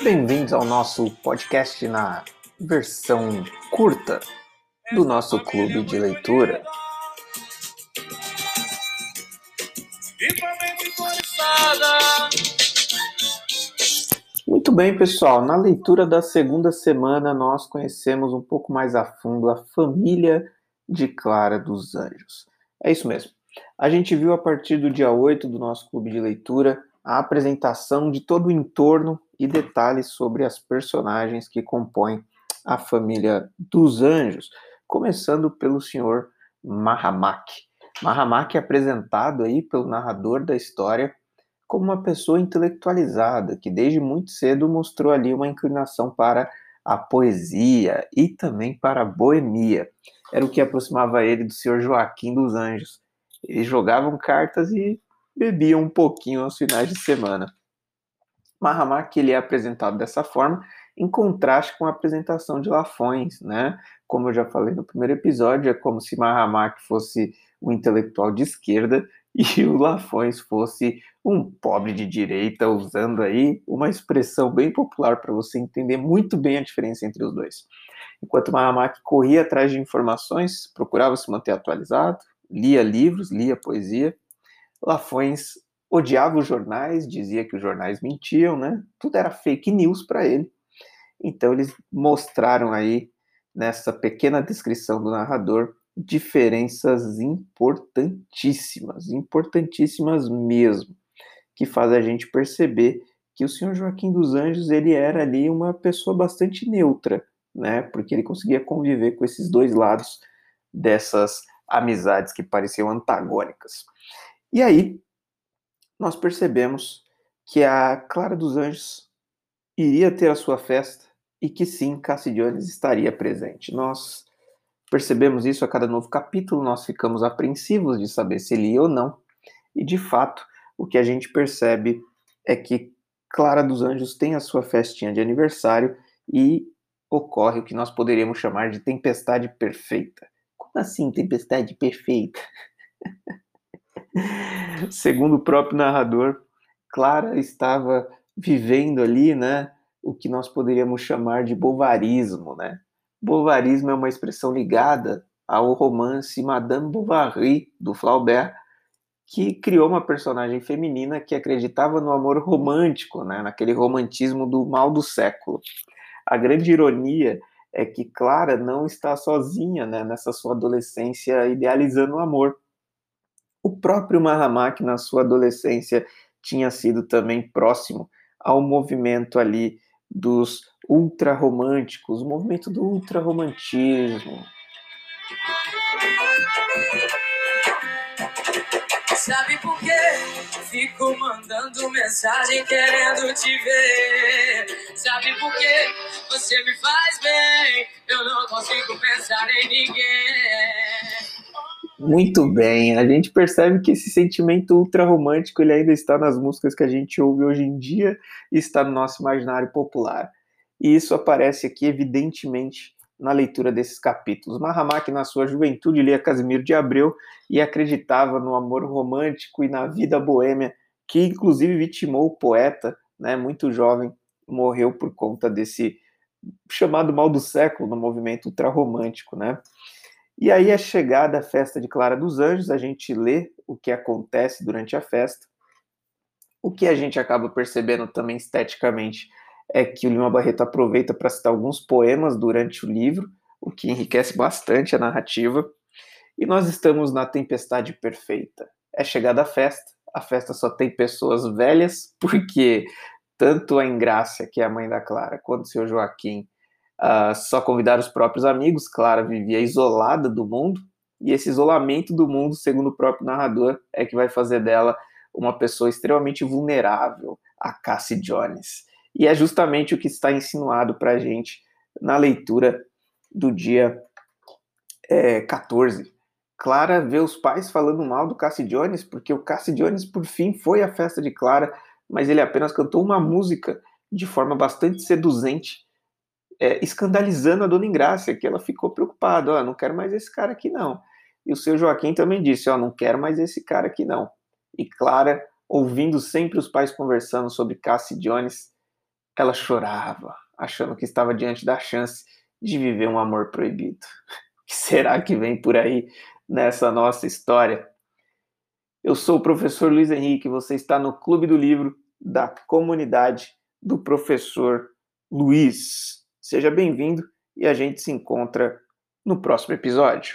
Bem-vindos ao nosso podcast na versão curta do nosso clube de leitura. Muito bem, pessoal. Na leitura da segunda semana, nós conhecemos um pouco mais a fundo a família de Clara dos Anjos. É isso mesmo. A gente viu a partir do dia 8 do nosso clube de leitura a apresentação de todo o entorno e detalhes sobre as personagens que compõem a família dos anjos, começando pelo senhor Mahamak. Mahamak é apresentado aí pelo narrador da história como uma pessoa intelectualizada, que desde muito cedo mostrou ali uma inclinação para a poesia e também para a boemia. Era o que aproximava ele do senhor Joaquim dos Anjos. Eles jogavam cartas e bebiam um pouquinho aos finais de semana. Mahamak ele é apresentado dessa forma, em contraste com a apresentação de Lafões, né? Como eu já falei no primeiro episódio, é como se Mahamak fosse um intelectual de esquerda e o Lafões fosse um pobre de direita, usando aí uma expressão bem popular para você entender muito bem a diferença entre os dois. Enquanto Mahamak corria atrás de informações, procurava se manter atualizado, lia livros, lia poesia, Lafões odiava os jornais, dizia que os jornais mentiam, né? Tudo era fake news para ele. Então eles mostraram aí nessa pequena descrição do narrador diferenças importantíssimas, importantíssimas mesmo, que faz a gente perceber que o senhor Joaquim dos Anjos ele era ali uma pessoa bastante neutra, né? Porque ele conseguia conviver com esses dois lados dessas amizades que pareciam antagônicas. E aí, nós percebemos que a Clara dos Anjos iria ter a sua festa e que sim, Cassidiones estaria presente. Nós percebemos isso a cada novo capítulo, nós ficamos apreensivos de saber se ele ia ou não, e de fato, o que a gente percebe é que Clara dos Anjos tem a sua festinha de aniversário e ocorre o que nós poderíamos chamar de tempestade perfeita. Como assim, tempestade perfeita? Segundo o próprio narrador, Clara estava vivendo ali, né, o que nós poderíamos chamar de bovarismo, né? Bovarismo é uma expressão ligada ao romance Madame Bovary do Flaubert, que criou uma personagem feminina que acreditava no amor romântico, né, naquele romantismo do mal do século. A grande ironia é que Clara não está sozinha né, nessa sua adolescência idealizando o amor. O próprio Mahamak, na sua adolescência, tinha sido também próximo ao movimento ali dos ultrarromânticos, o movimento do ultrarromantismo. Sabe por quê? Fico mandando mensagem querendo te ver. Sabe por quê? Você me faz bem. Eu não consigo pensar em ninguém. Muito bem, a gente percebe que esse sentimento ultra romântico ele ainda está nas músicas que a gente ouve hoje em dia e está no nosso imaginário popular. E isso aparece aqui evidentemente na leitura desses capítulos. Mahamak, na sua juventude, lia Casimiro de Abreu e acreditava no amor romântico e na vida boêmia, que inclusive vitimou o poeta, né, muito jovem, morreu por conta desse chamado mal do século no movimento ultrarromântico, né? E aí é chegada a festa de Clara dos Anjos, a gente lê o que acontece durante a festa. O que a gente acaba percebendo também esteticamente é que o Lima Barreto aproveita para citar alguns poemas durante o livro, o que enriquece bastante a narrativa. E nós estamos na tempestade perfeita. É chegada a festa, a festa só tem pessoas velhas, porque tanto a Ingrácia, que é a mãe da Clara, quanto o seu Joaquim uh, só convidar os próprios amigos. Clara vivia isolada do mundo, e esse isolamento do mundo, segundo o próprio narrador, é que vai fazer dela uma pessoa extremamente vulnerável a Cassie Jones. E é justamente o que está insinuado para a gente na leitura do dia é, 14. Clara vê os pais falando mal do Cassie Jones, porque o Cassie Jones, por fim, foi à festa de Clara, mas ele apenas cantou uma música de forma bastante seduzente é, escandalizando a dona Ingrácia, que ela ficou preocupada, ó, não quero mais esse cara aqui não. E o seu Joaquim também disse, ó, não quero mais esse cara aqui não. E Clara, ouvindo sempre os pais conversando sobre Cassie Jones, ela chorava, achando que estava diante da chance de viver um amor proibido. O que será que vem por aí nessa nossa história? Eu sou o professor Luiz Henrique, você está no Clube do Livro da comunidade do professor Luiz. Seja bem-vindo e a gente se encontra no próximo episódio.